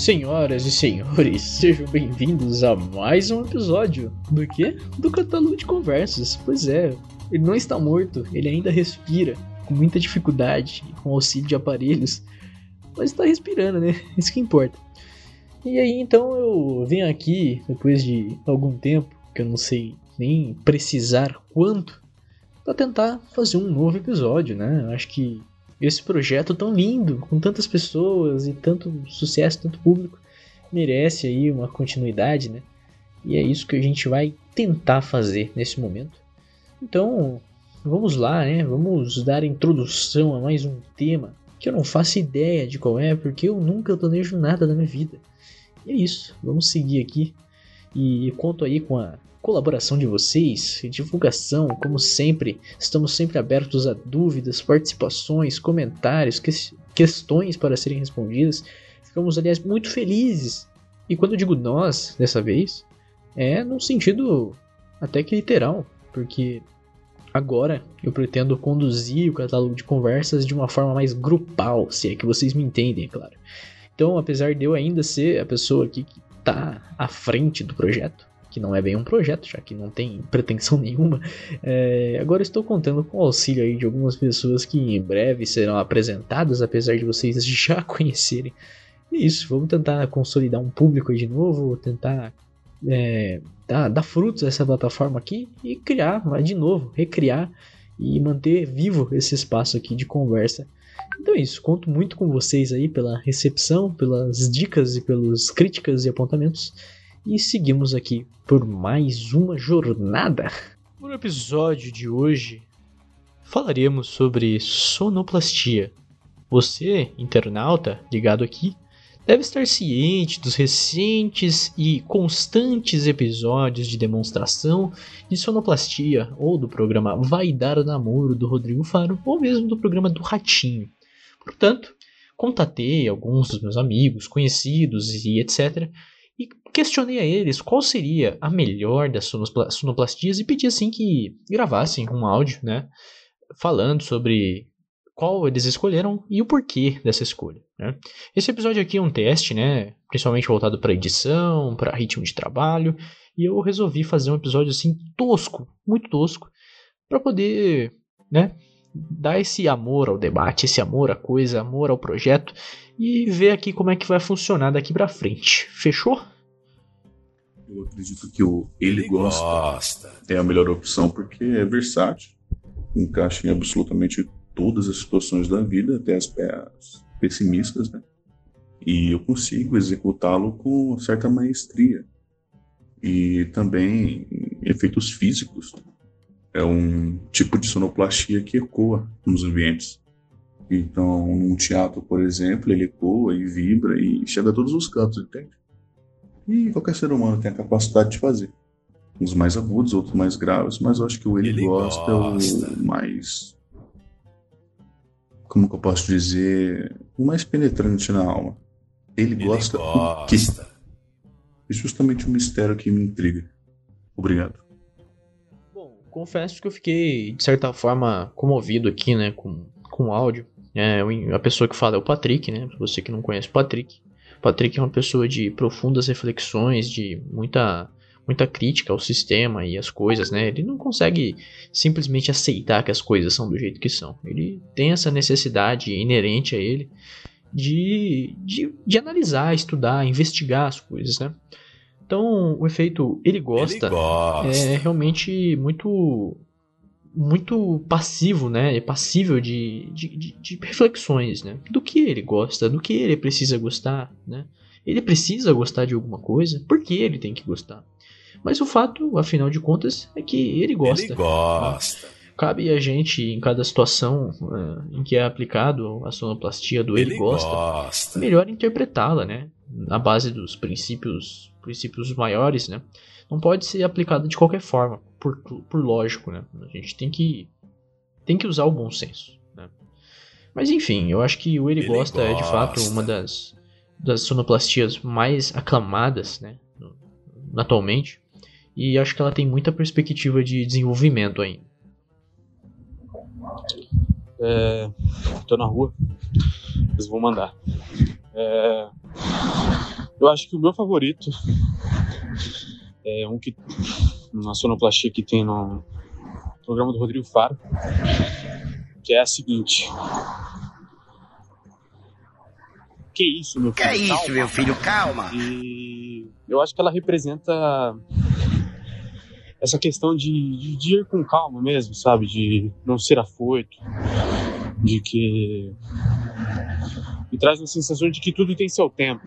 Senhoras e senhores, sejam bem-vindos a mais um episódio do que? Do catálogo de conversas. Pois é, ele não está morto, ele ainda respira com muita dificuldade com auxílio de aparelhos, mas está respirando, né? Isso que importa. E aí então eu venho aqui depois de algum tempo, que eu não sei nem precisar quanto, para tentar fazer um novo episódio, né? Acho que esse projeto tão lindo, com tantas pessoas e tanto sucesso, tanto público, merece aí uma continuidade, né? E é isso que a gente vai tentar fazer nesse momento. Então, vamos lá, né? Vamos dar introdução a mais um tema que eu não faço ideia de qual é, porque eu nunca planejo nada na minha vida. E é isso, vamos seguir aqui. E conto aí com a colaboração de vocês, divulgação, como sempre, estamos sempre abertos a dúvidas, participações, comentários, que questões para serem respondidas. Ficamos, aliás, muito felizes. E quando eu digo nós, dessa vez, é no sentido até que literal, porque agora eu pretendo conduzir o catálogo de conversas de uma forma mais grupal, se é que vocês me entendem, é claro. Então, apesar de eu ainda ser a pessoa que está à frente do projeto, que não é bem um projeto, já que não tem pretensão nenhuma. É, agora estou contando com o auxílio aí de algumas pessoas que em breve serão apresentadas, apesar de vocês já conhecerem. E é isso, vamos tentar consolidar um público de novo, tentar é, dar, dar frutos a essa plataforma aqui e criar, de novo, recriar e manter vivo esse espaço aqui de conversa. Então é isso, conto muito com vocês aí pela recepção, pelas dicas e pelas críticas e apontamentos e seguimos aqui por mais uma jornada. No episódio de hoje falaremos sobre sonoplastia. Você, internauta ligado aqui, deve estar ciente dos recentes e constantes episódios de demonstração de sonoplastia ou do programa Vai Dar Namoro do Rodrigo Faro ou mesmo do programa do Ratinho. Portanto, contatei alguns dos meus amigos, conhecidos e etc e questionei a eles qual seria a melhor das sonoplastias e pedi assim que gravassem um áudio, né, falando sobre qual eles escolheram e o porquê dessa escolha. Né? Esse episódio aqui é um teste, né, principalmente voltado para edição, para ritmo de trabalho, e eu resolvi fazer um episódio assim tosco, muito tosco, para poder, né, dar esse amor ao debate, esse amor à coisa, amor ao projeto e ver aqui como é que vai funcionar daqui para frente. Fechou? Eu acredito que o ele, ele gosta, gosta, é a melhor opção porque é versátil, encaixa em absolutamente todas as situações da vida, até as pessimistas, né? E eu consigo executá-lo com certa maestria. E também efeitos físicos é um tipo de sonoplastia que ecoa nos ambientes. Então, num teatro, por exemplo, ele ecoa e vibra e chega a todos os cantos, entende? E qualquer ser humano tem a capacidade de fazer. Uns mais agudos, outros mais graves, mas eu acho que o ele, ele gosta, gosta é o mais. Como que eu posso dizer? O mais penetrante na alma. Ele, ele gosta, quê? É justamente o mistério que me intriga. Obrigado confesso que eu fiquei, de certa forma, comovido aqui, né, com, com o áudio. É, a pessoa que fala é o Patrick, né, você que não conhece o Patrick. O Patrick é uma pessoa de profundas reflexões, de muita muita crítica ao sistema e as coisas, né? Ele não consegue simplesmente aceitar que as coisas são do jeito que são. Ele tem essa necessidade inerente a ele de, de, de analisar, estudar, investigar as coisas, né? Então, o efeito ele gosta, ele gosta. é realmente muito muito passivo, né? É passível de, de, de, de, reflexões, né? Do que ele gosta, do que ele precisa gostar, né? Ele precisa gostar de alguma coisa, por que ele tem que gostar? Mas o fato, afinal de contas, é que ele gosta. Ele gosta. Né? Cabe a gente, em cada situação uh, em que é aplicado a sonoplastia do ele, ele gosta, gosta, melhor interpretá-la, né? Na base dos princípios princípios maiores, né? Não pode ser aplicada de qualquer forma, por, por lógico, né? A gente tem que tem que usar o bom senso, né? Mas enfim, eu acho que o Ele, Ele gosta, gosta, é de fato uma das das sonoplastias mais aclamadas, né? Atualmente. E acho que ela tem muita perspectiva de desenvolvimento ainda. É, tô na rua, mas vou mandar. É, Eu acho que o meu favorito é um que na sonoplastia que tem no programa do Rodrigo Faro, que é a seguinte. Que isso, meu filho? Que isso, calma. meu filho? Calma. E eu acho que ela representa essa questão de, de, de, ir com calma mesmo, sabe? De não ser afoito, de que. E traz uma sensação de que tudo tem seu tempo.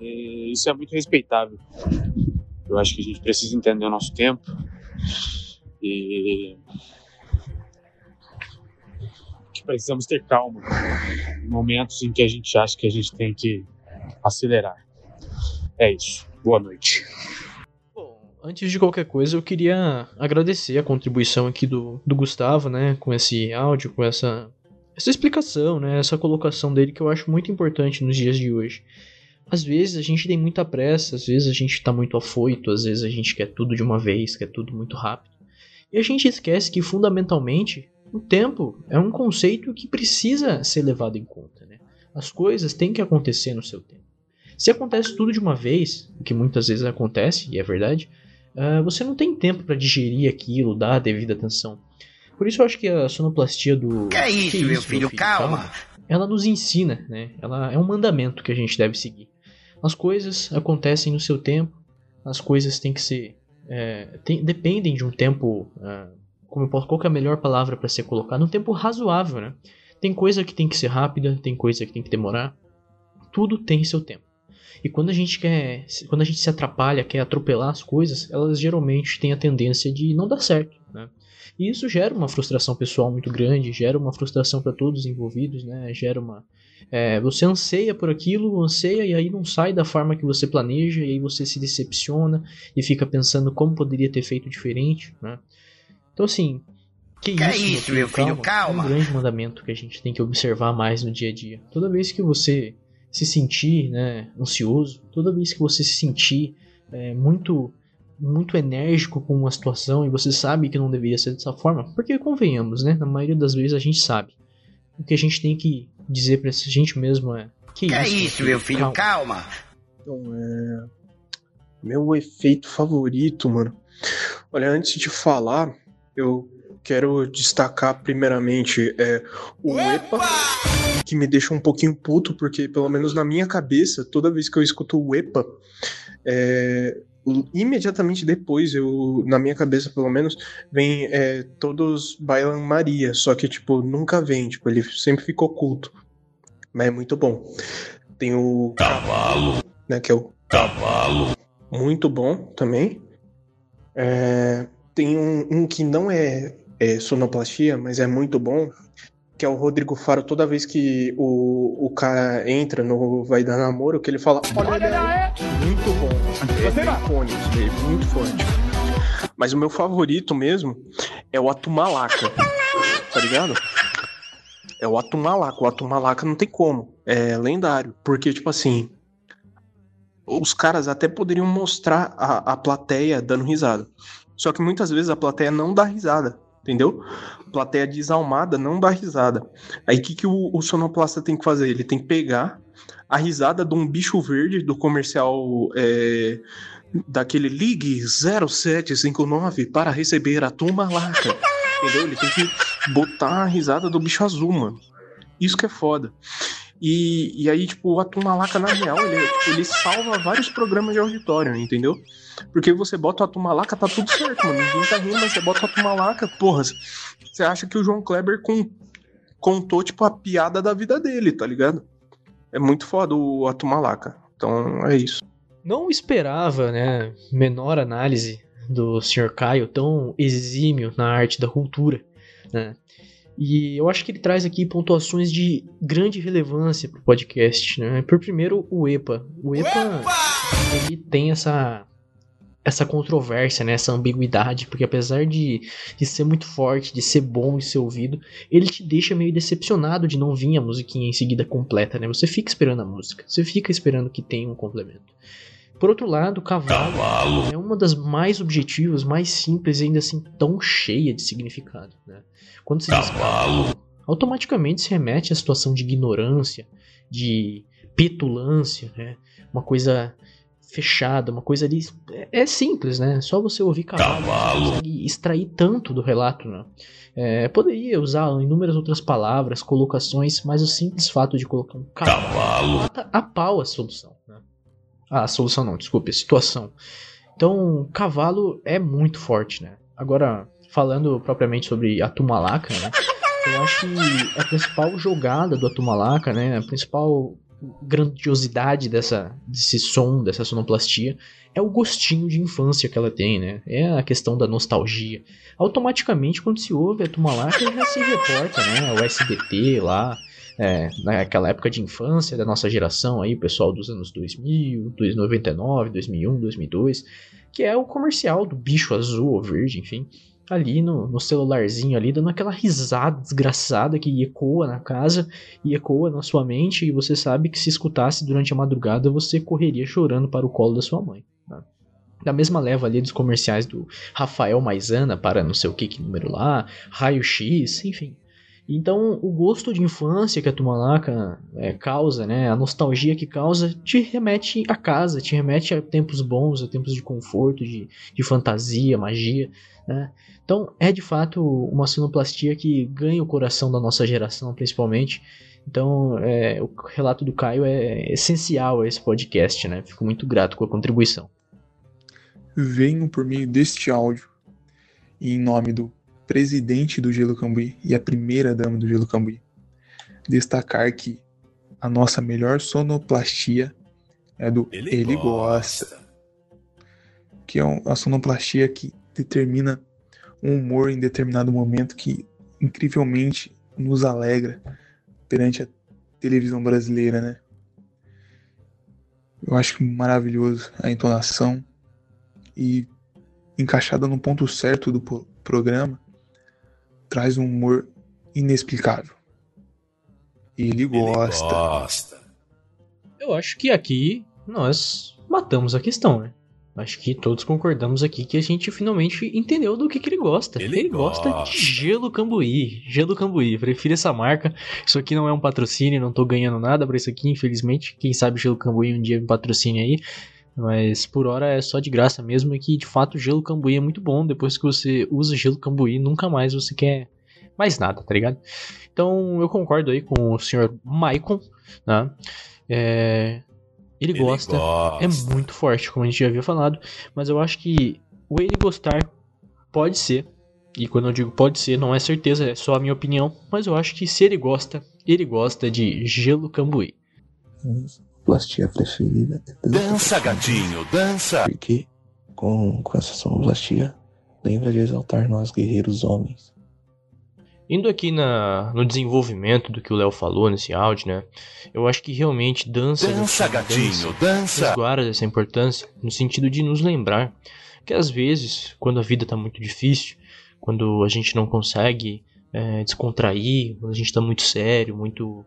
E isso é muito respeitável. Eu acho que a gente precisa entender o nosso tempo e que precisamos ter calma em momentos em que a gente acha que a gente tem que acelerar. É isso. Boa noite. Antes de qualquer coisa, eu queria agradecer a contribuição aqui do, do Gustavo, né, com esse áudio, com essa, essa explicação, né, essa colocação dele que eu acho muito importante nos dias de hoje. Às vezes a gente tem muita pressa, às vezes a gente está muito afoito, às vezes a gente quer tudo de uma vez, quer tudo muito rápido. E a gente esquece que, fundamentalmente, o tempo é um conceito que precisa ser levado em conta. Né? As coisas têm que acontecer no seu tempo. Se acontece tudo de uma vez, o que muitas vezes acontece, e é verdade, uh, você não tem tempo para digerir aquilo, dar a devida atenção. Por isso eu acho que a sonoplastia do. Que é isso, que é isso meu, filho, filho, calma. calma. Ela nos ensina, né? Ela é um mandamento que a gente deve seguir. As coisas acontecem no seu tempo, as coisas têm que ser. É, tem, dependem de um tempo. Uh, como eu posso, qual é a melhor palavra para ser colocado? Um tempo razoável, né? Tem coisa que tem que ser rápida, tem coisa que tem que demorar. Tudo tem seu tempo. E quando a gente quer, quando a gente se atrapalha, quer atropelar as coisas, elas geralmente têm a tendência de não dar certo, né? E isso gera uma frustração pessoal muito grande, gera uma frustração para todos os envolvidos, né? Gera uma é, você anseia por aquilo, anseia e aí não sai da forma que você planeja e aí você se decepciona e fica pensando como poderia ter feito diferente, né? Então assim, que, que isso, é isso, meu filho, meu filho calma, calma. É um grande mandamento que a gente tem que observar mais no dia a dia. Toda vez que você se sentir né, ansioso, toda vez que você se sentir é, muito muito enérgico com uma situação e você sabe que não deveria ser dessa forma, porque convenhamos, né? Na maioria das vezes a gente sabe. O que a gente tem que dizer pra gente mesmo é: Que, que é isso, isso, meu filho? Calma. calma. Então, é. Meu efeito favorito, mano. Olha, antes de falar, eu quero destacar primeiramente é, o EPA, que me deixa um pouquinho puto, porque pelo menos na minha cabeça, toda vez que eu escuto o EPA, é, imediatamente depois, eu, na minha cabeça pelo menos, vem é, todos bailam Maria, só que tipo, nunca vem, tipo, ele sempre fica oculto. Mas é muito bom. Tem o Cavalo, né, que é o Cavalo. Muito bom também. É, tem um, um que não é é, sonoplastia, mas é muito bom, que é o Rodrigo Faro, toda vez que o, o cara entra no Vai Dar Namoro, que ele fala, olha, olha aí. Muito bom. É bem icônico, é muito forte. Mas o meu favorito mesmo é o Atumalaca, tá ligado? É o Atumalaca. O Atumalaca não tem como. É lendário. Porque, tipo assim, os caras até poderiam mostrar a, a plateia dando risada. Só que muitas vezes a plateia não dá risada entendeu? Plateia desalmada não dá risada. Aí o que, que o, o sonoplasta tem que fazer? Ele tem que pegar a risada de um bicho verde do comercial é, daquele Ligue 0759 para receber a turma laca. Entendeu? Ele tem que botar a risada do bicho azul, mano. Isso que é foda. E, e aí, tipo, o Atum Malaca, na real, ele, ele salva vários programas de auditório, entendeu? Porque você bota o Atum Malaca, tá tudo certo, mano. Ninguém tá rindo, mas você bota o Atum Malaca, porra, você acha que o João Kleber com, contou, tipo, a piada da vida dele, tá ligado? É muito foda o Atum Malaca. Então, é isso. Não esperava, né, menor análise do Sr. Caio tão exímio na arte da cultura, né? E eu acho que ele traz aqui pontuações de grande relevância para o podcast. Né? Por primeiro, o EPA. O EPA, ele tem essa essa controvérsia, né? essa ambiguidade, porque apesar de, de ser muito forte, de ser bom e ser ouvido, ele te deixa meio decepcionado de não vir a musiquinha em seguida completa, né? Você fica esperando a música, você fica esperando que tenha um complemento. Por outro lado, Cavalo, Cavalo, é uma das mais objetivas, mais simples e ainda assim tão cheia de significado. Né? Quando se diz Cavalo, automaticamente se remete à situação de ignorância, de petulância, né? Uma coisa fechada, uma coisa ali. É, é simples, né? Só você ouvir cavalo, cavalo. Você consegue extrair tanto do relato, né? É, poderia usar inúmeras outras palavras, colocações, mas o simples fato de colocar um cavalo, cavalo. mata a pau a solução. Né? Ah, a solução não, desculpe, a situação. Então, cavalo é muito forte, né? Agora, falando propriamente sobre a Tumalaka, né? Eu acho que a principal jogada do Atumalaka, né? A principal grandiosidade dessa, desse som, dessa sonoplastia, é o gostinho de infância que ela tem, né? É a questão da nostalgia. Automaticamente, quando se ouve a Tumalaka, já se reporta, né? O SBT lá, é, naquela época de infância da nossa geração aí, pessoal dos anos 2000, 99, 2001, 2002, que é o comercial do bicho azul ou verde, enfim ali no, no, celularzinho ali, dando aquela risada desgraçada que ecoa na casa e ecoa na sua mente, e você sabe que se escutasse durante a madrugada, você correria chorando para o colo da sua mãe. Né? Da mesma leva ali dos comerciais do Rafael Maisana para não sei o que, que número lá, Raio X, enfim. Então, o gosto de infância que a Tumalaca é, causa, né, a nostalgia que causa, te remete a casa, te remete a tempos bons, a tempos de conforto, de, de fantasia, magia, né? Então, é de fato uma sonoplastia que ganha o coração da nossa geração, principalmente. Então, é, o relato do Caio é essencial a esse podcast, né? Fico muito grato com a contribuição. Venho por meio deste áudio, em nome do presidente do Gelo Cambuí e a primeira dama do Gelo Cambuí, destacar que a nossa melhor sonoplastia é do Ele, Ele gosta. gosta. Que é uma sonoplastia que determina um humor em determinado momento que incrivelmente nos alegra perante a televisão brasileira, né? Eu acho maravilhoso a entonação e encaixada no ponto certo do programa, traz um humor inexplicável. E ele gosta. ele gosta. Eu acho que aqui nós matamos a questão, né? Acho que todos concordamos aqui que a gente finalmente entendeu do que, que ele gosta. Ele, ele gosta. gosta de gelo cambuí. Gelo cambuí. Prefiro essa marca. Isso aqui não é um patrocínio, não tô ganhando nada para isso aqui, infelizmente. Quem sabe gelo cambuí um dia me patrocine aí. Mas por hora é só de graça mesmo. E que de fato gelo cambuí é muito bom. Depois que você usa gelo cambuí, nunca mais você quer mais nada, tá ligado? Então eu concordo aí com o senhor Maicon, né? É, ele, ele gosta, gosta, é muito forte, como a gente já havia falado, mas eu acho que o ele gostar pode ser, e quando eu digo pode ser, não é certeza, é só a minha opinião, mas eu acho que se ele gosta, ele gosta de gelo cambuí. Plastia preferida. Dança, gatinho, dança! Porque com, com essa sonoplastia, lembra de exaltar nós guerreiros homens Indo aqui na, no desenvolvimento do que o Léo falou nesse áudio, né? Eu acho que realmente dança. Dança, gatinho, dança! Guarda essa importância no sentido de nos lembrar que às vezes, quando a vida tá muito difícil, quando a gente não consegue é, descontrair, quando a gente tá muito sério, muito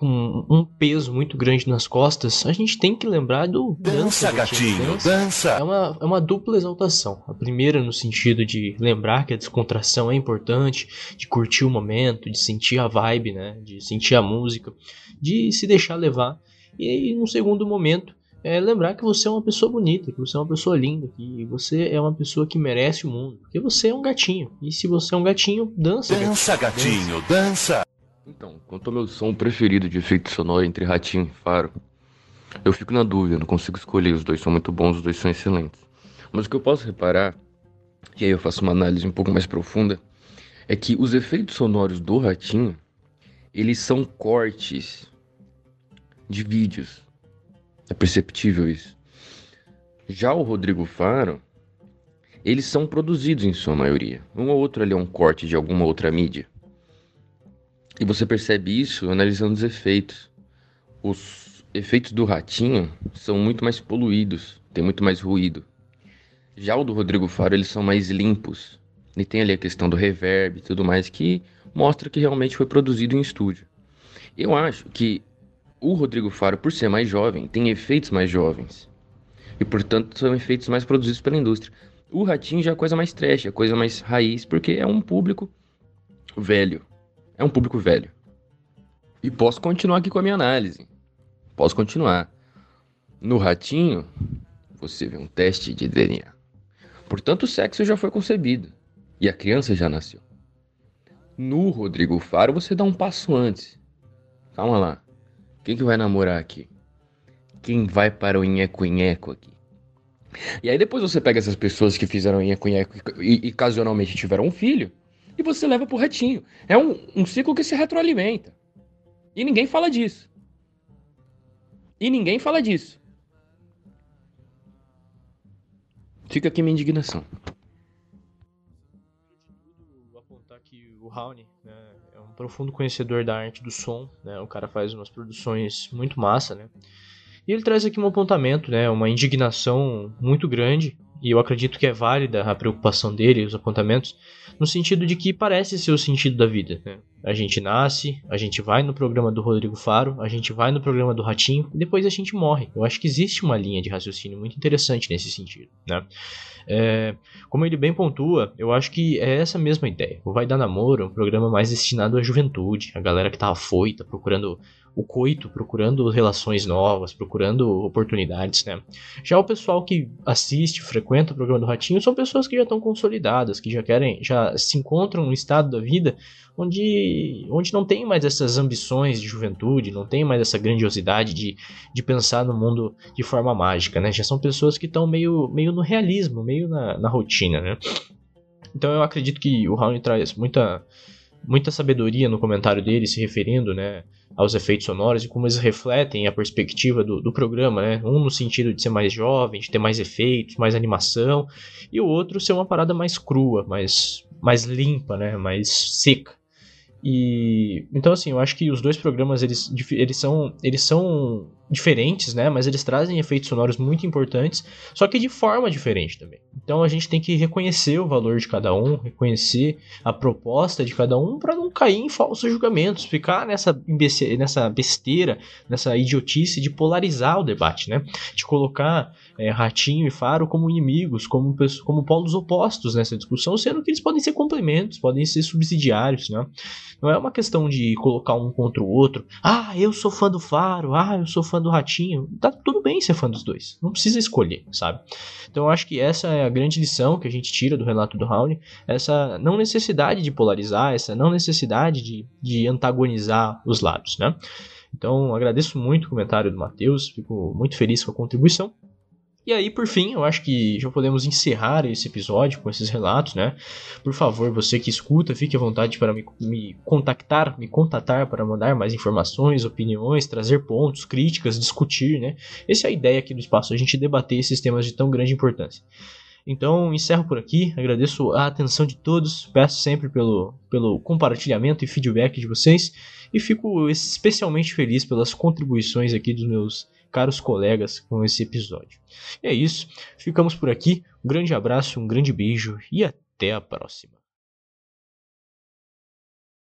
com um peso muito grande nas costas, a gente tem que lembrar do dança, dança gatinho, dança. dança. É uma, é uma dupla exaltação. A primeira no sentido de lembrar que a descontração é importante, de curtir o momento, de sentir a vibe, né, de sentir a música, de se deixar levar. E no segundo momento, é lembrar que você é uma pessoa bonita, que você é uma pessoa linda, que você é uma pessoa que merece o mundo, que você é um gatinho. E se você é um gatinho, dança. Dança, gatinho, dança. dança. Então, quanto ao meu som preferido de efeito sonoro entre Ratinho e Faro, eu fico na dúvida, não consigo escolher. Os dois são muito bons, os dois são excelentes. Mas o que eu posso reparar, e aí eu faço uma análise um pouco mais profunda, é que os efeitos sonoros do Ratinho, eles são cortes de vídeos. É perceptível isso. Já o Rodrigo Faro, eles são produzidos em sua maioria. Um ou outro ali é um corte de alguma outra mídia. E você percebe isso analisando os efeitos. Os efeitos do ratinho são muito mais poluídos, tem muito mais ruído. Já o do Rodrigo Faro, eles são mais limpos. E tem ali a questão do reverb e tudo mais que mostra que realmente foi produzido em estúdio. Eu acho que o Rodrigo Faro, por ser mais jovem, tem efeitos mais jovens. E portanto são efeitos mais produzidos pela indústria. O Ratinho já é coisa mais trash, é coisa mais raiz, porque é um público velho é um público velho. E posso continuar aqui com a minha análise. Posso continuar. No ratinho, você vê um teste de DNA. Portanto, o sexo já foi concebido e a criança já nasceu. No Rodrigo Faro, você dá um passo antes. Calma lá. Quem que vai namorar aqui? Quem vai para o nheco-nheco aqui? E aí depois você pega essas pessoas que fizeram nheco-nheco e, e ocasionalmente tiveram um filho e você leva pro ratinho. É um, um ciclo que se retroalimenta. E ninguém fala disso. E ninguém fala disso. Fica aqui minha indignação. Apontar que o Raoni né, é um profundo conhecedor da arte do som, né? O cara faz umas produções muito massa, né? E ele traz aqui um apontamento, né? Uma indignação muito grande e eu acredito que é válida a preocupação dele, os apontamentos, no sentido de que parece ser o sentido da vida. Né? A gente nasce, a gente vai no programa do Rodrigo Faro, a gente vai no programa do Ratinho e depois a gente morre. Eu acho que existe uma linha de raciocínio muito interessante nesse sentido. Né? É, como ele bem pontua, eu acho que é essa mesma ideia. O Vai Dar Namoro é um programa mais destinado à juventude, a galera que tá afoita, procurando o coito, procurando relações novas, procurando oportunidades, né? Já o pessoal que assiste, frequenta o programa do Ratinho, são pessoas que já estão consolidadas, que já querem, já se encontram no estado da vida onde, onde não tem mais essas ambições de juventude, não tem mais essa grandiosidade de, de pensar no mundo de forma mágica, né? Já são pessoas que estão meio, meio no realismo, meio na, na rotina, né? Então eu acredito que o Raoni traz muita muita sabedoria no comentário dele, se referindo né, aos efeitos sonoros e como eles refletem a perspectiva do, do programa. Né? Um no sentido de ser mais jovem, de ter mais efeitos, mais animação, e o outro ser uma parada mais crua, mais, mais limpa, né, mais seca. E então assim, eu acho que os dois programas eles, eles são eles são diferentes, né? Mas eles trazem efeitos sonoros muito importantes, só que de forma diferente também. Então a gente tem que reconhecer o valor de cada um, reconhecer a proposta de cada um para não cair em falsos julgamentos, ficar nessa, nessa besteira, nessa idiotice de polarizar o debate, né? De colocar é, Ratinho e Faro como inimigos, como, como polos opostos nessa discussão, sendo que eles podem ser complementos, podem ser subsidiários, né? Não é uma questão de colocar um contra o outro. Ah, eu sou fã do Faro, ah, eu sou fã do Ratinho, tá tudo bem ser fã dos dois. Não precisa escolher, sabe? Então eu acho que essa é a grande lição que a gente tira do relato do Raoni, essa não necessidade de polarizar, essa não necessidade de, de antagonizar os lados, né? Então agradeço muito o comentário do Matheus, fico muito feliz com a contribuição. E aí, por fim, eu acho que já podemos encerrar esse episódio com esses relatos, né? Por favor, você que escuta, fique à vontade para me, me contactar, me contatar para mandar mais informações, opiniões, trazer pontos, críticas, discutir, né? Essa é a ideia aqui do espaço, a gente debater esses temas de tão grande importância. Então, encerro por aqui, agradeço a atenção de todos, peço sempre pelo, pelo compartilhamento e feedback de vocês e fico especialmente feliz pelas contribuições aqui dos meus caros colegas com esse episódio. E é isso, ficamos por aqui. Um grande abraço, um grande beijo e até a próxima.